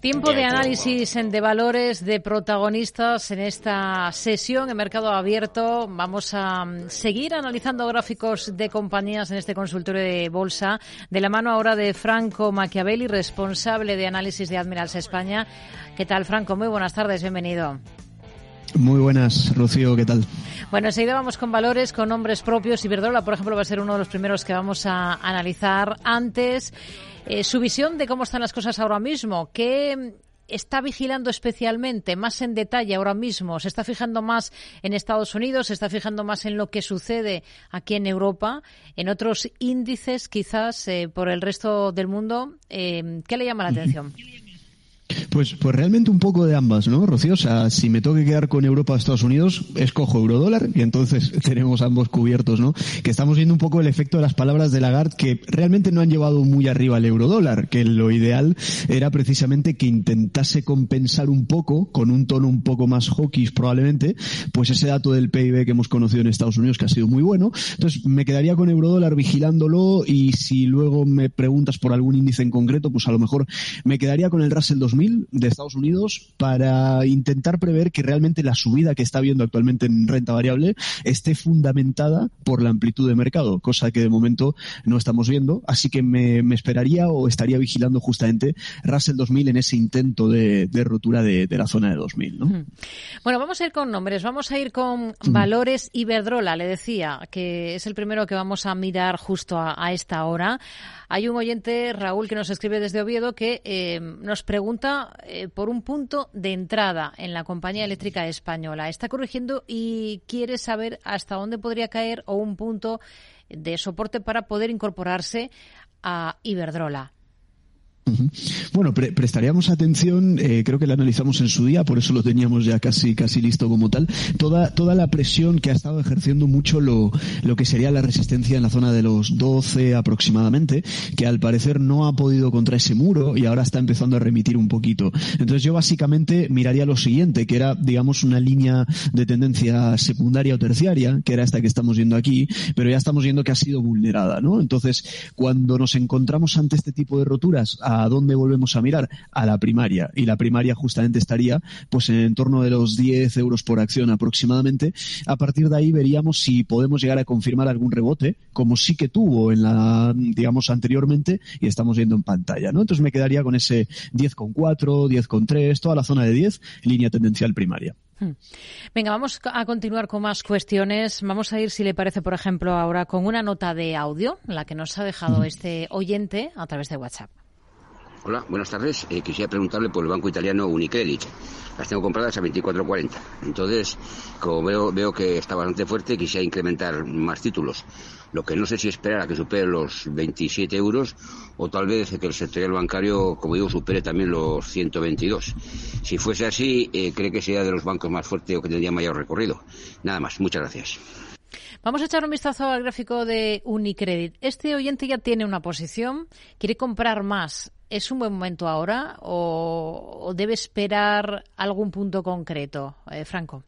Tiempo de análisis de valores de protagonistas en esta sesión en mercado abierto. Vamos a mm, seguir analizando gráficos de compañías en este consultorio de bolsa de la mano ahora de Franco Machiavelli, responsable de análisis de Admirals España. ¿Qué tal, Franco? Muy buenas tardes, bienvenido. Muy buenas, Rocío, ¿qué tal? Bueno, enseguida vamos con valores, con nombres propios. Iberdrola, por ejemplo, va a ser uno de los primeros que vamos a analizar antes. Eh, su visión de cómo están las cosas ahora mismo, ¿qué está vigilando especialmente, más en detalle ahora mismo? ¿Se está fijando más en Estados Unidos? ¿Se está fijando más en lo que sucede aquí en Europa? ¿En otros índices quizás eh, por el resto del mundo? Eh, ¿Qué le llama la atención? Pues, pues realmente un poco de ambas, ¿no, Rocío? O sea, si me tengo que quedar con Europa Estados Unidos, escojo eurodólar y entonces tenemos ambos cubiertos, ¿no? Que estamos viendo un poco el efecto de las palabras de Lagarde que realmente no han llevado muy arriba el eurodólar, que lo ideal era precisamente que intentase compensar un poco, con un tono un poco más hawkish probablemente, pues ese dato del PIB que hemos conocido en Estados Unidos que ha sido muy bueno. Entonces me quedaría con eurodólar vigilándolo y si luego me preguntas por algún índice en concreto, pues a lo mejor me quedaría con el Russell 2000 de Estados Unidos para intentar prever que realmente la subida que está habiendo actualmente en renta variable esté fundamentada por la amplitud de mercado, cosa que de momento no estamos viendo. Así que me, esperaría o estaría vigilando justamente Russell 2000 en ese intento de, rotura de, la zona de 2000. Bueno, vamos a ir con nombres, vamos a ir con valores Iberdrola, le decía, que es el primero que vamos a mirar justo a esta hora. Hay un oyente, Raúl, que nos escribe desde Oviedo que eh, nos pregunta eh, por un punto de entrada en la compañía eléctrica española. Está corrigiendo y quiere saber hasta dónde podría caer o un punto de soporte para poder incorporarse a Iberdrola. Bueno, prestaríamos atención, eh, creo que la analizamos en su día, por eso lo teníamos ya casi, casi listo como tal, toda, toda la presión que ha estado ejerciendo mucho lo, lo que sería la resistencia en la zona de los 12 aproximadamente, que al parecer no ha podido contra ese muro y ahora está empezando a remitir un poquito. Entonces yo básicamente miraría lo siguiente, que era, digamos, una línea de tendencia secundaria o terciaria, que era esta que estamos viendo aquí, pero ya estamos viendo que ha sido vulnerada, ¿no? Entonces, cuando nos encontramos ante este tipo de roturas, ¿a dónde volvemos a mirar? A la primaria. Y la primaria justamente estaría pues en torno de los 10 euros por acción aproximadamente. A partir de ahí veríamos si podemos llegar a confirmar algún rebote, como sí que tuvo en la, digamos, anteriormente, y estamos viendo en pantalla, ¿no? Entonces me quedaría con ese 10,4, 10,3, toda la zona de 10, línea tendencial primaria. Hmm. Venga, vamos a continuar con más cuestiones. Vamos a ir, si le parece, por ejemplo, ahora con una nota de audio, la que nos ha dejado este oyente a través de WhatsApp. Hola, buenas tardes. Eh, quisiera preguntarle por el banco italiano Unicredit. Las tengo compradas a 24.40. Entonces, como veo, veo que está bastante fuerte, quisiera incrementar más títulos. Lo que no sé si esperar a que supere los 27 euros o tal vez que el sector bancario, como digo, supere también los 122. Si fuese así, eh, cree que sería de los bancos más fuertes o que tendría mayor recorrido. Nada más. Muchas gracias. Vamos a echar un vistazo al gráfico de Unicredit. Este oyente ya tiene una posición, quiere comprar más. ¿Es un buen momento ahora o, debe esperar algún punto concreto, eh, Franco?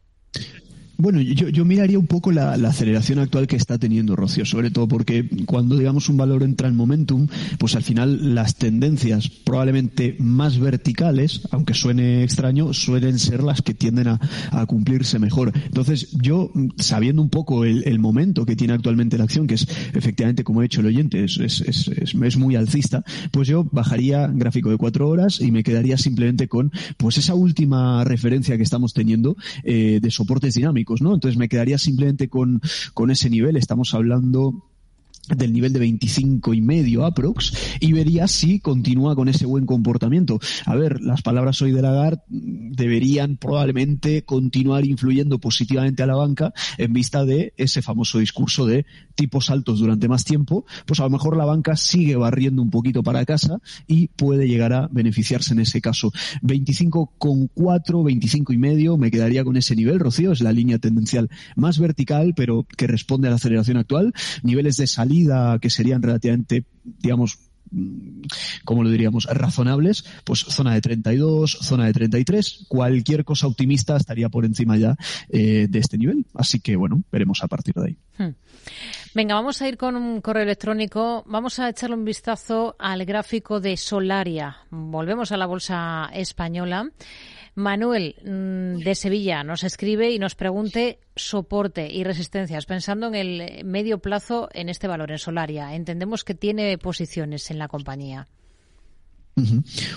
Bueno, yo, yo miraría un poco la, aceleración actual que está teniendo Rocío, sobre todo porque cuando, digamos, un valor entra en momentum, pues al final las tendencias probablemente más verticales, aunque suene extraño, suelen ser las que tienden a, cumplirse mejor. Entonces, yo, sabiendo un poco el, momento que tiene actualmente la acción, que es efectivamente, como ha dicho el oyente, es, es, es, es, muy alcista, pues yo bajaría gráfico de cuatro horas y me quedaría simplemente con, pues esa última referencia que estamos teniendo eh, de soportes dinámicos ¿no? Entonces me quedaría simplemente con, con ese nivel. Estamos hablando del nivel de 25 y medio aprox y vería si continúa con ese buen comportamiento. A ver, las palabras hoy de Lagarde deberían probablemente continuar influyendo positivamente a la banca en vista de ese famoso discurso de tipos altos durante más tiempo, pues a lo mejor la banca sigue barriendo un poquito para casa y puede llegar a beneficiarse en ese caso. 25,4, 25 y medio, me quedaría con ese nivel, Rocío, es la línea tendencial más vertical, pero que responde a la aceleración actual. Niveles de salida que serían relativamente, digamos, mm, ¿cómo lo diríamos?, razonables, pues zona de 32, zona de 33, cualquier cosa optimista estaría por encima ya eh, de este nivel. Así que, bueno, veremos a partir de ahí. Hmm. Venga, vamos a ir con un correo electrónico. Vamos a echarle un vistazo al gráfico de Solaria. Volvemos a la bolsa española. Manuel mm, de Sevilla nos escribe y nos pregunte soporte y resistencias, pensando en el medio plazo en este valor, en Solaria. Entendemos que tiene posiciones en la compañía.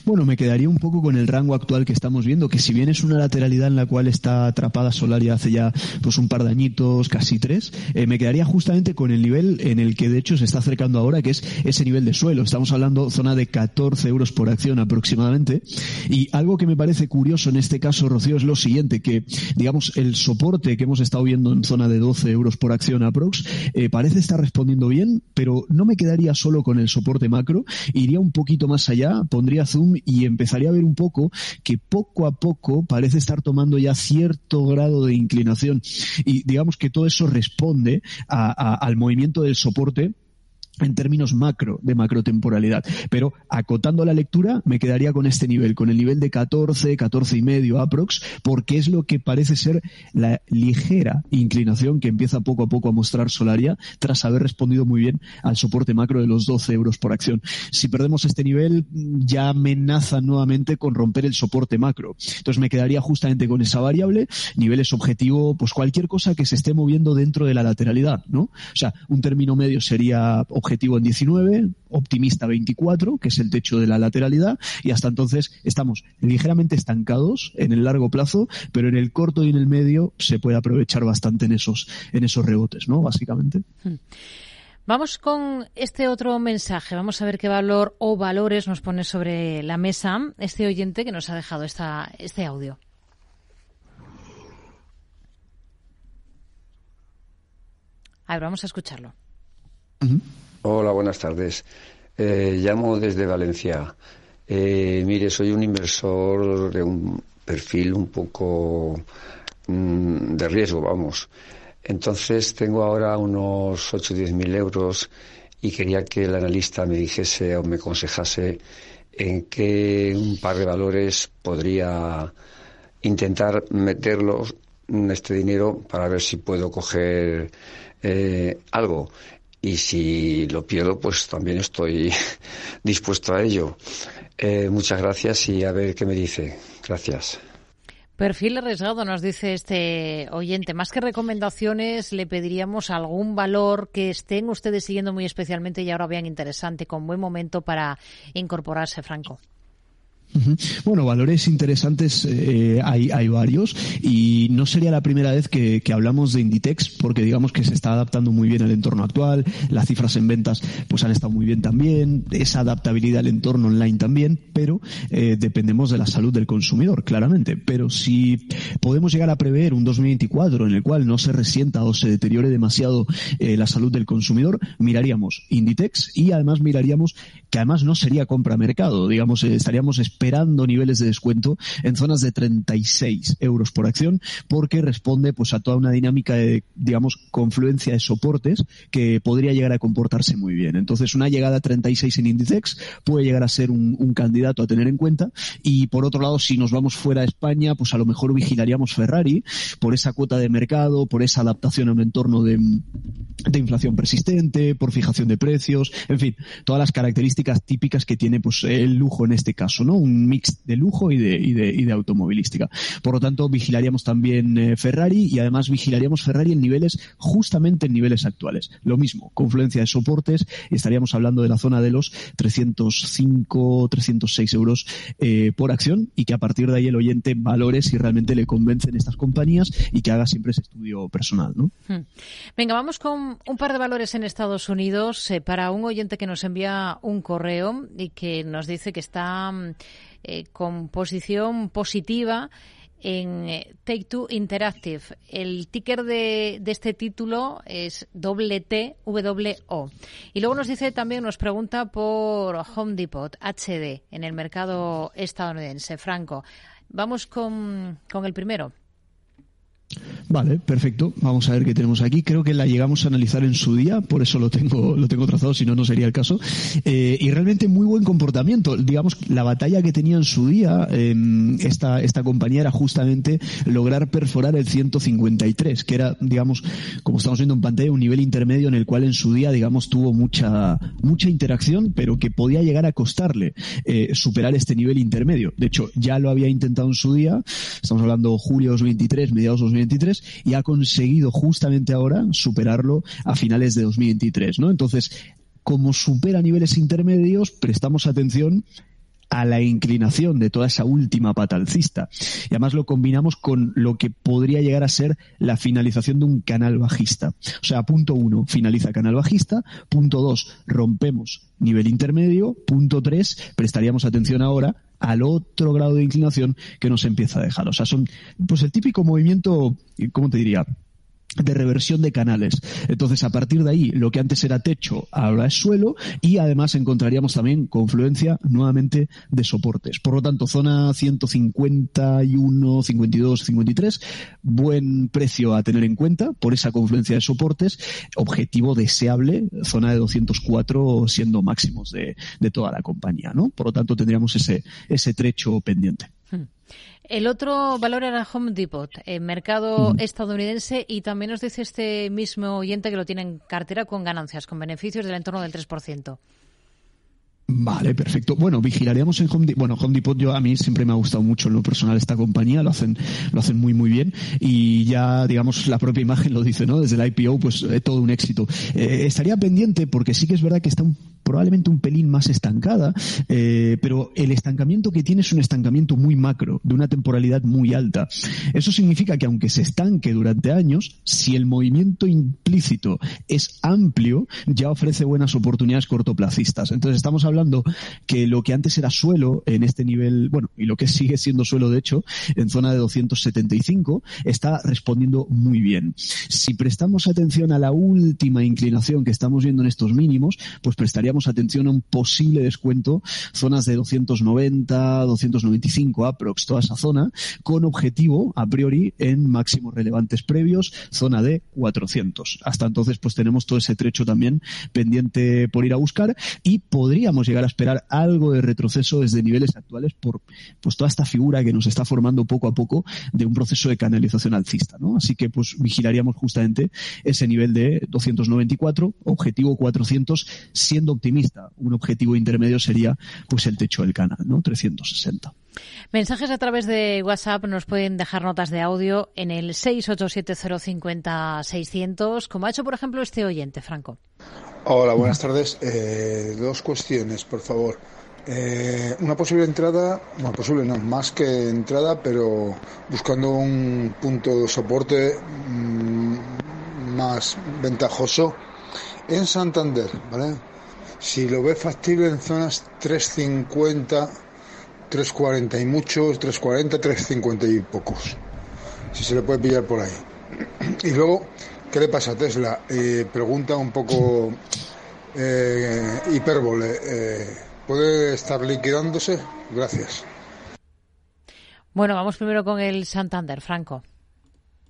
Bueno, me quedaría un poco con el rango actual que estamos viendo, que si bien es una lateralidad en la cual está atrapada Solaria hace ya pues un par de añitos, casi tres, eh, me quedaría justamente con el nivel en el que de hecho se está acercando ahora, que es ese nivel de suelo. Estamos hablando zona de 14 euros por acción aproximadamente. Y algo que me parece curioso en este caso, Rocío, es lo siguiente, que digamos el soporte que hemos estado viendo en zona de 12 euros por acción aprox eh, parece estar respondiendo bien, pero no me quedaría solo con el soporte macro, iría un poquito más allá pondría zoom y empezaría a ver un poco que poco a poco parece estar tomando ya cierto grado de inclinación. Y digamos que todo eso responde al movimiento del soporte en términos macro, de macrotemporalidad. Pero acotando la lectura, me quedaría con este nivel, con el nivel de 14, 14 y medio aprox, porque es lo que parece ser la ligera inclinación que empieza poco a poco a mostrar Solaria tras haber respondido muy bien al soporte macro de los 12 euros por acción. Si perdemos este nivel, ya amenaza nuevamente con romper el soporte macro. Entonces me quedaría justamente con esa variable, niveles objetivo, pues cualquier cosa que se esté moviendo dentro de la lateralidad, ¿no? O sea, un término medio sería objetivo en 19, optimista 24, que es el techo de la lateralidad, y hasta entonces estamos ligeramente estancados en el largo plazo, pero en el corto y en el medio se puede aprovechar bastante en esos, en esos rebotes, ¿no? Básicamente. Hmm. Vamos con este otro mensaje. Vamos a ver qué valor o valores nos pone sobre la mesa este oyente que nos ha dejado esta, este audio. A ver, vamos a escucharlo. Hola, buenas tardes. Eh, llamo desde Valencia. Eh, mire, soy un inversor de un perfil un poco mm, de riesgo, vamos. Entonces tengo ahora unos 8 o 10 mil euros y quería que el analista me dijese o me aconsejase en qué un par de valores podría intentar meterlos en este dinero para ver si puedo coger eh, algo y si lo pierdo, pues también estoy dispuesto a ello. Eh, muchas gracias y a ver qué me dice. Gracias. Perfil arriesgado, nos dice este oyente. Más que recomendaciones, le pediríamos algún valor que estén ustedes siguiendo muy especialmente y ahora vean interesante, con buen momento para incorporarse, Franco. Bueno, valores interesantes eh, hay, hay, varios y no sería la primera vez que, hablamos de Inditex porque digamos que se está adaptando muy bien al entorno actual, las cifras en ventas pues han estado muy bien también, esa adaptabilidad al entorno online también, pero eh, dependemos de la salud del consumidor, claramente. Pero si podemos llegar a prever un 2024 en el cual no se resienta o se deteriore demasiado eh, la salud del consumidor, miraríamos Inditex y además miraríamos que además no sería compra mercado, digamos, estaríamos esperando niveles de descuento en zonas de 36 euros por acción porque responde pues a toda una dinámica de, digamos, confluencia de soportes que podría llegar a comportarse muy bien. Entonces, una llegada a 36 en Inditex puede llegar a ser un, candidato a tener en cuenta y por otro lado, si nos vamos fuera de España, pues a lo mejor vigilaríamos Ferrari por esa cuota de mercado, por esa adaptación a un entorno de inflación persistente, por fijación de precios, en fin, todas las características típicas que tiene pues el lujo en este caso, ¿no? Un mix de lujo y de, y de, y de automovilística. Por lo tanto, vigilaríamos también eh, Ferrari y además vigilaríamos Ferrari en niveles, justamente en niveles actuales. Lo mismo, confluencia de soportes, estaríamos hablando de la zona de los 305, 306 euros eh, por acción y que a partir de ahí el oyente valore si realmente le convencen estas compañías y que haga siempre ese estudio personal. ¿no? Hmm. Venga, vamos con un par de valores en Estados Unidos eh, para un oyente que nos envía un correo y que nos dice que está mm, eh, con posición positiva en eh, Take Two Interactive. El ticker de, este título es WTWO. Y luego nos dice también, nos pregunta por Home Depot HD en el mercado estadounidense. Franco, vamos con, con el primero. Vale, perfecto. Vamos a ver qué tenemos aquí. Creo que la llegamos a analizar en su día, por eso lo tengo, lo tengo trazado, si no, no sería el caso. Eh, y realmente muy buen comportamiento. Digamos, la batalla que tenía en su día em, esta, esta compañía era justamente lograr perforar el 153, que era, digamos, como estamos viendo en pantalla, un nivel intermedio en el cual en su día, digamos, tuvo mucha, mucha interacción, pero que podía llegar a costarle eh, superar este nivel intermedio. De hecho, ya lo había intentado en su día. Estamos hablando julio 2023, mediados 2023 y ha conseguido justamente ahora superarlo a finales de 2023, ¿no? Entonces, como supera niveles intermedios, prestamos atención a la inclinación de toda esa última pata alcista. Y además lo combinamos con lo que podría llegar a ser la finalización de un canal bajista. O sea, punto uno, finaliza canal bajista. Punto dos, rompemos nivel intermedio. Punto tres, prestaríamos atención ahora al otro grado de inclinación que nos empieza a dejar. O sea, son pues el típico movimiento, ¿cómo te diría? De reversión de canales. Entonces, a partir de ahí, lo que antes era techo, ahora es suelo y además encontraríamos también confluencia nuevamente de soportes. Por lo tanto, zona 151, 52, 53, buen precio a tener en cuenta por esa confluencia de soportes. Objetivo deseable, zona de 204 siendo máximos de, de toda la compañía, ¿no? Por lo tanto, tendríamos ese, ese trecho pendiente. Hmm. El otro valor era Home Depot, el mercado estadounidense, y también nos dice este mismo oyente que lo tiene en cartera con ganancias, con beneficios del entorno del 3%. Vale, perfecto. Bueno, vigilaríamos en Home Depot. Bueno, Home Depot yo a mí siempre me ha gustado mucho en lo personal esta compañía, lo hacen lo hacen muy muy bien y ya digamos la propia imagen lo dice, ¿no? Desde el IPO pues es todo un éxito. Eh, estaría pendiente porque sí que es verdad que está un probablemente un pelín más estancada, eh, pero el estancamiento que tiene es un estancamiento muy macro, de una temporalidad muy alta. Eso significa que aunque se estanque durante años, si el movimiento implícito es amplio, ya ofrece buenas oportunidades cortoplacistas. Entonces estamos hablando que lo que antes era suelo en este nivel, bueno, y lo que sigue siendo suelo de hecho, en zona de 275, está respondiendo muy bien. Si prestamos atención a la última inclinación que estamos viendo en estos mínimos, pues atención a un posible descuento, zonas de 290, 295 aprox, toda esa zona, con objetivo, a priori, en máximos relevantes previos, zona de 400. Hasta entonces, pues tenemos todo ese trecho también pendiente por ir a buscar y podríamos llegar a esperar algo de retroceso desde niveles actuales por pues toda esta figura que nos está formando poco a poco de un proceso de canalización alcista, ¿no? Así que pues vigilaríamos justamente ese nivel de 294, objetivo 400, siendo optimista, un objetivo intermedio sería pues el techo del canal, ¿no? 360. Mensajes a través de WhatsApp nos pueden dejar notas de audio en el 687050600, como ha hecho por ejemplo este oyente, Franco. Hola, buenas tardes. Eh, dos cuestiones, por favor. Eh, una posible entrada, bueno, posible no, más que entrada, pero buscando un punto de soporte mm, más ventajoso en Santander, ¿vale? Si lo ve factible en zonas 350, 340 y muchos, 340, 350 y pocos. Si se le puede pillar por ahí. Y luego, ¿qué le pasa a Tesla? Eh, pregunta un poco eh, hipérbole. Eh, ¿Puede estar liquidándose? Gracias. Bueno, vamos primero con el Santander, Franco.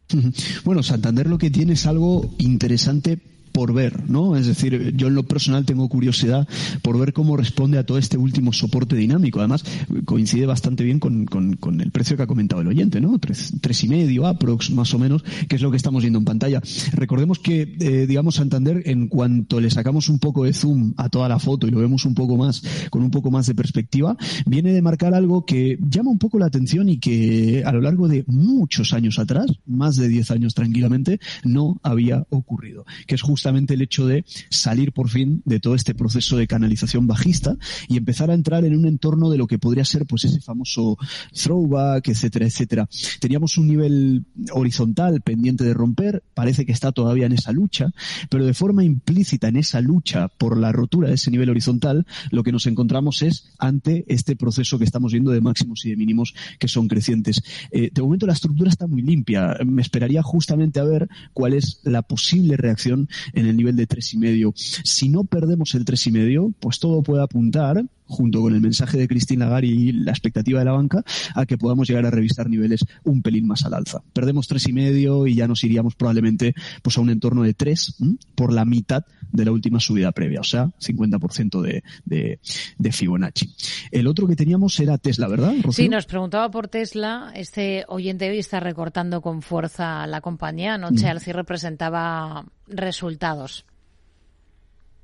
Bueno, Santander lo que tiene es algo interesante por ver, ¿no? Es decir, yo en lo personal tengo curiosidad por ver cómo responde a todo este último soporte dinámico. Además, coincide bastante bien con, con, el precio que ha comentado el oyente, ¿no? Tres, tres y medio, aprox, más o menos, que es lo que estamos viendo en pantalla. Recordemos que, eh, digamos, Santander, en cuanto le sacamos un poco de zoom a toda la foto y lo vemos un poco más, con un poco más de perspectiva, viene de marcar algo que llama un poco la atención y que a lo largo de muchos años atrás, más de 10 años tranquilamente, no había ocurrido. Que es justo justamente el hecho de salir por fin de todo este proceso de canalización bajista y empezar a entrar en un entorno de lo que podría ser pues ese famoso throwback, etcétera, etcétera. Teníamos un nivel horizontal pendiente de romper, parece que está todavía en esa lucha, pero de forma implícita en esa lucha por la rotura de ese nivel horizontal, lo que nos encontramos es ante este proceso que estamos viendo de máximos y de mínimos que son crecientes. Eh, de momento la estructura está muy limpia. Me esperaría justamente a ver cuál es la posible reacción en el nivel de tres y medio. Si no perdemos el tres y medio, pues todo puede apuntar junto con el mensaje de Christine Lagarde y la expectativa de la banca, a que podamos llegar a revisar niveles un pelín más al alza. Perdemos tres y medio y ya nos iríamos probablemente pues a un entorno de tres por la mitad de la última subida previa, o sea, 50% de, de, de, Fibonacci. El otro que teníamos era Tesla, ¿verdad? Sí, nos preguntaba por Tesla. Este oyente hoy está recortando con fuerza la compañía. Anoche mm. al cierre presentaba resultados.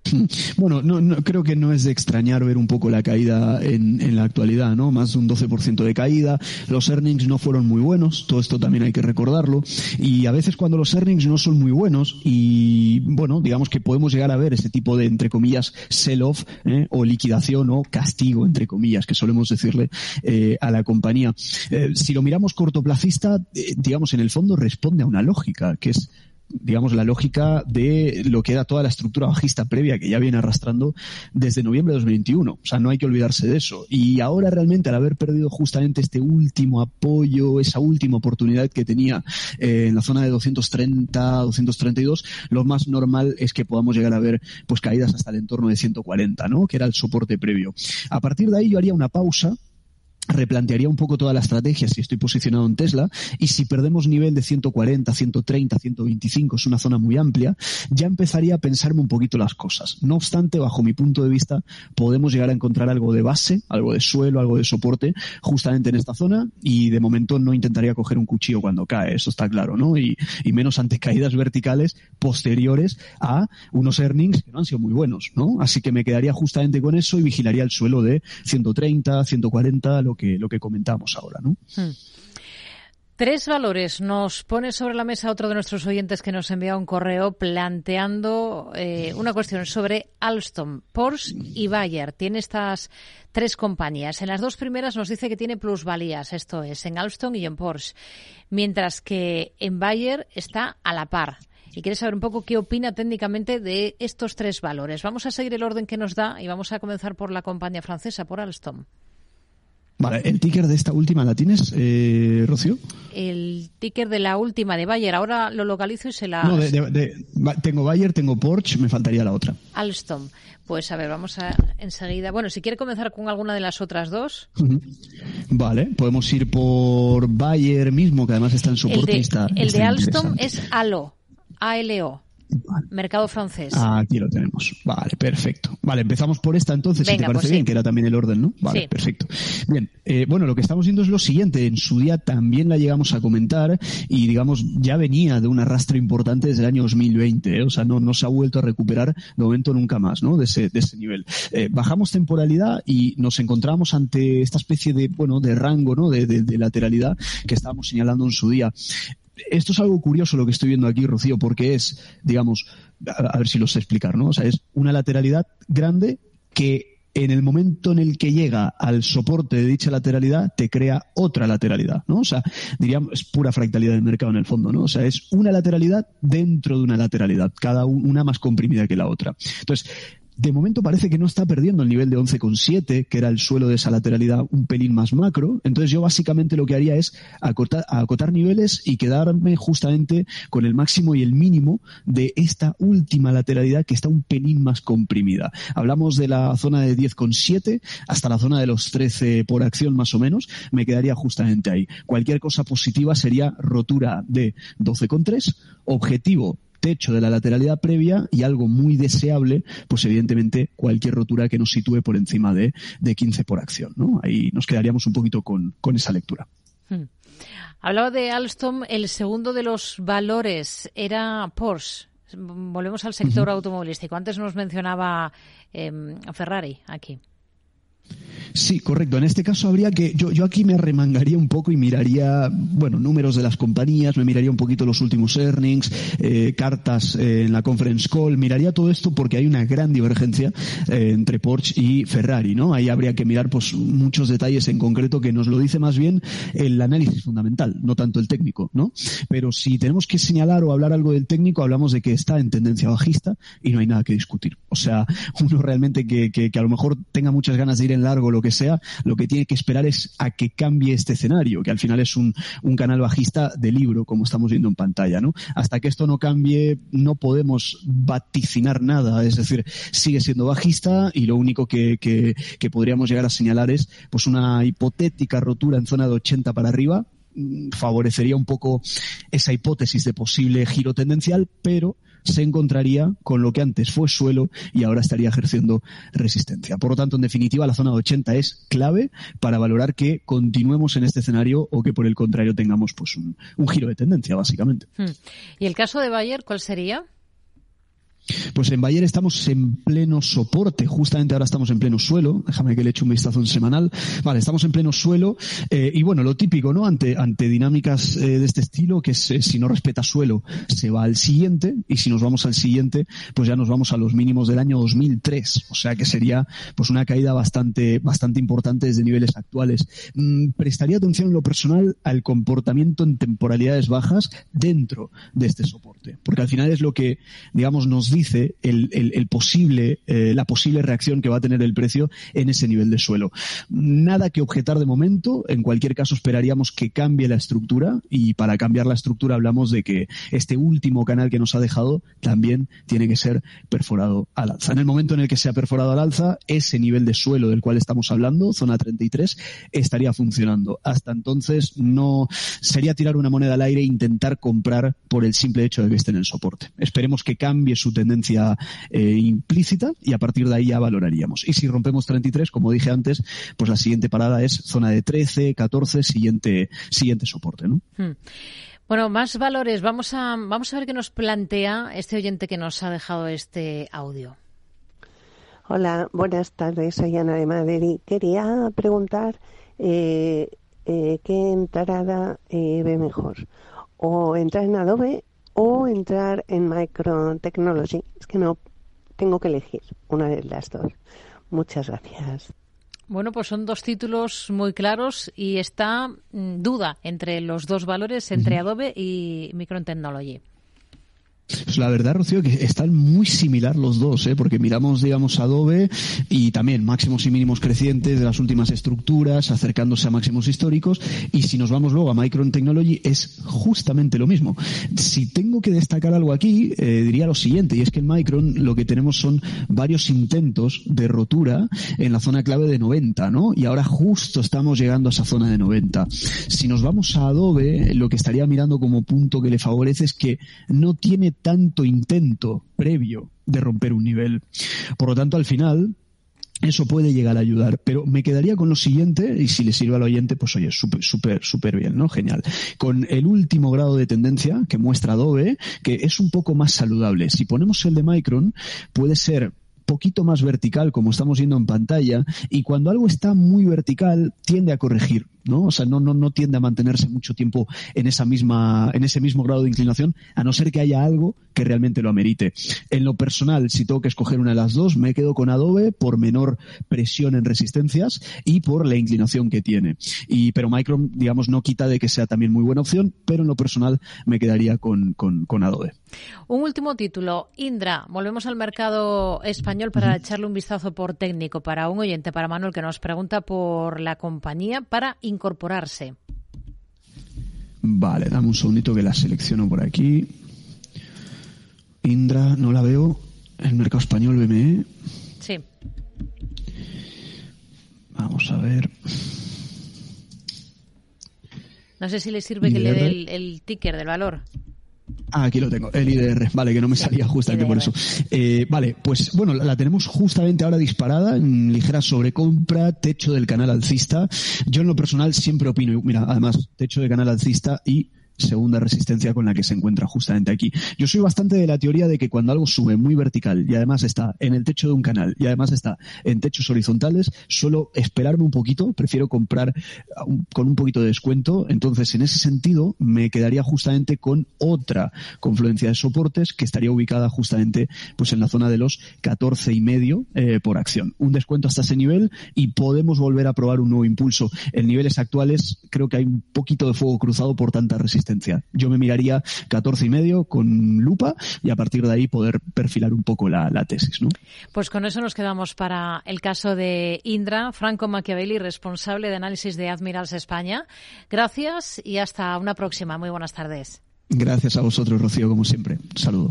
Bueno, no, creo que no es de extrañar ver un poco la caída en, la actualidad, ¿no? Más de un 12% de caída. Los earnings no fueron muy buenos, todo esto también hay que recordarlo. Y a veces cuando los earnings no son muy buenos y, bueno, digamos que podemos llegar a ver ese tipo de, entre comillas, sell-off ¿eh? o liquidación o castigo, entre comillas, que solemos decirle eh, a la compañía. Eh, si lo miramos cortoplacista, digamos, en el fondo responde a una lógica, que es digamos, la lógica de lo que era toda la estructura bajista previa que ya viene arrastrando desde noviembre de 2021. O sea, no hay que olvidarse de eso. Y ahora realmente, al haber perdido justamente este último apoyo, esa última oportunidad que tenía eh, en la zona de 230, 232, lo más normal es que podamos llegar a ver pues caídas hasta el entorno de 140, ¿no? Que era el soporte previo. A partir de ahí yo haría una pausa replantearía un poco toda la estrategia si estoy posicionado en Tesla y si perdemos nivel de 140, 130, 125, es una zona muy amplia, ya empezaría a pensarme un poquito las cosas. No obstante, bajo mi punto de vista, podemos llegar a encontrar algo de base, algo de suelo, algo de soporte justamente en esta zona y de momento no intentaría coger un cuchillo cuando cae, eso está claro, ¿no? Y, y menos ante caídas verticales posteriores a unos earnings que no han sido muy buenos, ¿no? Así que me quedaría justamente con eso y vigilaría el suelo de 130, 140, lo lo que comentamos ahora, ¿no? Hmm. Tres valores. Nos pone sobre la mesa otro de nuestros oyentes que nos envía un correo planteando eh, una cuestión sobre Alstom, Porsche y Bayer. Tiene estas tres compañías. En las dos primeras nos dice que tiene plusvalías, esto es, en Alstom y en Porsche, mientras que en Bayer está a la par. Y quiere saber un poco qué opina técnicamente de estos tres valores. Vamos a seguir el orden que nos da y vamos a comenzar por la compañía francesa, por Alstom. Vale, ¿el ticker de esta última la tienes, eh, Rocío? El ticker de la última, de Bayer. Ahora lo localizo y se la... No, tengo Bayer, tengo Porsche, me faltaría la otra. Alstom. Pues a ver, vamos a enseguida... Bueno, si quiere comenzar con alguna de las otras dos. Vale, podemos ir por Bayer mismo, que además está en soporte. El de, el de Alstom es ALO, A-L-O. Mercado francés. Aquí lo tenemos. Vale, perfecto. Vale, empezamos por esta entonces, si te parece pues bien, que era también el orden, ¿no? Vale, perfecto. Bien, eh, bueno, lo que estamos viendo es lo siguiente. En su día también la llegamos a comentar y, digamos, ya venía de un arrastre importante desde el año 2020. ¿eh? O sea, no, no se ha vuelto a recuperar de momento nunca más, ¿no? De ese, de ese nivel. Eh, bajamos temporalidad y nos encontramos ante esta especie de, bueno, de rango, ¿no? De, de, de lateralidad que estábamos señalando en su día esto es algo curioso lo que estoy viendo aquí, Rocío, porque es, digamos, a, ver si lo sé explicar, ¿no? O sea, es una lateralidad grande que en el momento en el que llega al soporte de dicha lateralidad, te crea otra lateralidad, ¿no? O sea, diríamos, es pura fractalidad del mercado en el fondo, ¿no? O sea, es una lateralidad dentro de una lateralidad, cada una más comprimida que la otra. Entonces, de momento parece que no está perdiendo el nivel de 11,7, que era el suelo de esa lateralidad un pelín más macro. Entonces yo básicamente lo que haría es acotar, acotar niveles y quedarme justamente con el máximo y el mínimo de esta última lateralidad que está un pelín más comprimida. Hablamos de la zona de 10,7 hasta la zona de los 13 por acción más o menos. Me quedaría justamente ahí. Cualquier cosa positiva sería rotura de 12,3, objetivo techo de la lateralidad previa y algo muy deseable, pues evidentemente cualquier rotura que nos sitúe por encima de, de 15 por acción. ¿no? Ahí nos quedaríamos un poquito con, con esa lectura. Hmm. Hablaba de Alstom, el segundo de los valores era Porsche. Volvemos al sector automovilístico. Antes nos mencionaba eh, Ferrari aquí. Sí, correcto. En este caso habría que, yo, yo aquí me arremangaría un poco y miraría, bueno, números de las compañías, me miraría un poquito los últimos earnings, eh, cartas eh, en la conference call, miraría todo esto porque hay una gran divergencia eh, entre Porsche y Ferrari, ¿no? Ahí habría que mirar pues muchos detalles en concreto que nos lo dice más bien el análisis fundamental, no tanto el técnico, ¿no? Pero si tenemos que señalar o hablar algo del técnico, hablamos de que está en tendencia bajista y no hay nada que discutir. O sea, uno realmente que, que, que a lo mejor tenga muchas ganas de ir en largo, lo que sea, lo que tiene que esperar es a que cambie este escenario, que al final es un, un canal bajista de libro, como estamos viendo en pantalla, ¿no? Hasta que esto no cambie, no podemos vaticinar nada, es decir, sigue siendo bajista y lo único que, que, que podríamos llegar a señalar es pues una hipotética rotura en zona de 80 para arriba, mm, favorecería un poco esa hipótesis de posible giro tendencial, pero se encontraría con lo que antes fue suelo y ahora estaría ejerciendo resistencia. Por lo tanto, en definitiva, la zona de 80 es clave para valorar que continuemos en este escenario o que por el contrario tengamos pues un, un giro de tendencia, básicamente. Hmm. ¿Y el caso de Bayer cuál sería? Pues en Bayer estamos en pleno soporte, justamente ahora estamos en pleno suelo, déjame que le eche un vistazo en semanal, vale, estamos en pleno suelo eh, y bueno, lo típico, ¿no? Ante, dinámicas eh, de este estilo, que eh, si no respeta suelo, se va al siguiente y si nos vamos al siguiente, pues ya nos vamos a los mínimos del año 2003, o sea que sería pues una caída bastante, bastante importante desde niveles actuales. Mm, prestaría atención en lo personal al comportamiento en temporalidades bajas dentro de este soporte, porque al final es lo que, digamos, nos dice el, posible, eh, la posible reacción que va a tener el precio en ese nivel de suelo. Nada que objetar de momento. En cualquier caso, esperaríamos que cambie la estructura y para cambiar la estructura hablamos de que este último canal que nos ha dejado también tiene que ser perforado al alza. En el momento en el que sea perforado al alza, ese nivel de suelo del cual estamos hablando, zona 33, estaría funcionando. Hasta entonces no sería tirar una moneda al aire e intentar comprar por el simple hecho de que esté en el soporte. Esperemos que cambie su tendencia eh, implícita y a partir de ahí ya valoraríamos. Y si rompemos 33, como dije antes, pues la siguiente parada es zona de 13, 14, siguiente, siguiente soporte, ¿no? Hmm. Bueno, más valores. Vamos a, vamos a ver qué nos plantea este oyente que nos ha dejado este audio. Hola, buenas tardes. Soy Ana de Madrid. Quería preguntar eh, eh, qué entrada eh, ve mejor. O entrar en Adobe o entrar en Micron Technology. Es que no tengo que elegir una de las dos. Muchas gracias. Bueno, pues son dos títulos muy claros y está mm, duda entre los dos valores, entre Adobe y Micron Technology. Pues la verdad, Rocío, que están muy similar los dos, ¿eh? porque miramos, digamos, Adobe y también máximos y mínimos crecientes de las últimas estructuras, acercándose a máximos históricos, y si nos vamos luego a Micron Technology, es justamente lo mismo. Si tengo que destacar algo aquí, eh, diría lo siguiente, y es que en Micron lo que tenemos son varios intentos de rotura en la zona clave de 90, ¿no? Y ahora justo estamos llegando a esa zona de 90. Si nos vamos a Adobe, lo que estaría mirando como punto que le favorece es que no tiene tanto intento previo de romper un nivel. Por lo tanto, al final, eso puede llegar a ayudar, pero me quedaría con lo siguiente, y si le sirve al oyente, pues oye, súper, súper, súper bien, ¿no? Genial. Con el último grado de tendencia que muestra Adobe, que es un poco más saludable. Si ponemos el de Micron, puede ser poquito más vertical, como estamos viendo en pantalla, y cuando algo está muy vertical, tiende a corregir. ¿no? O sea, no, no, no tiende a mantenerse mucho tiempo en esa misma, en ese mismo grado de inclinación, a no ser que haya algo que realmente lo amerite. En lo personal, si tengo que escoger una de las dos, me quedo con Adobe por menor presión en resistencias y por la inclinación que tiene. Y, pero Micron, digamos, no quita de que sea también muy buena opción, pero en lo personal me quedaría con, con, con Adobe. Un último título. Indra, volvemos al mercado español para uh -huh. echarle un vistazo por técnico para un oyente, para Manuel, que nos pregunta por la compañía para incorporarse. Vale, dame un segundito que la selecciono por aquí. Indra, no la veo. El mercado español BME. Sí. Vamos a ver. No sé si le sirve que le dé el, el ticker del valor. Ah, aquí lo tengo, el IDR, vale, que no me salía justamente por eso. Eh, vale, pues bueno, la, la, tenemos justamente ahora disparada en ligera sobrecompra, techo del canal alcista. Yo en lo personal siempre opino, mira, además, techo del canal alcista y segunda resistencia con la que se encuentra justamente aquí. Yo soy bastante de la teoría de que cuando algo sube muy vertical y además está en el techo de un canal y además está en techos horizontales, suelo esperarme un poquito, prefiero comprar un, con un poquito de descuento. Entonces, en ese sentido, me quedaría justamente con otra confluencia de soportes que estaría ubicada justamente pues en la zona de los 14 y medio eh, por acción. Un descuento hasta ese nivel y podemos volver a probar un nuevo impulso. En niveles actuales creo que hay un poquito de fuego cruzado por tanta resistencia resistencia. Yo me miraría 14 y medio con lupa y a partir de ahí poder perfilar un poco la, tesis. ¿no? Pues con eso nos quedamos para el caso de Indra, Franco Machiavelli, responsable de análisis de Admirals España. Gracias y hasta una próxima. Muy buenas tardes. Gracias a vosotros, Rocío, como siempre. saludo.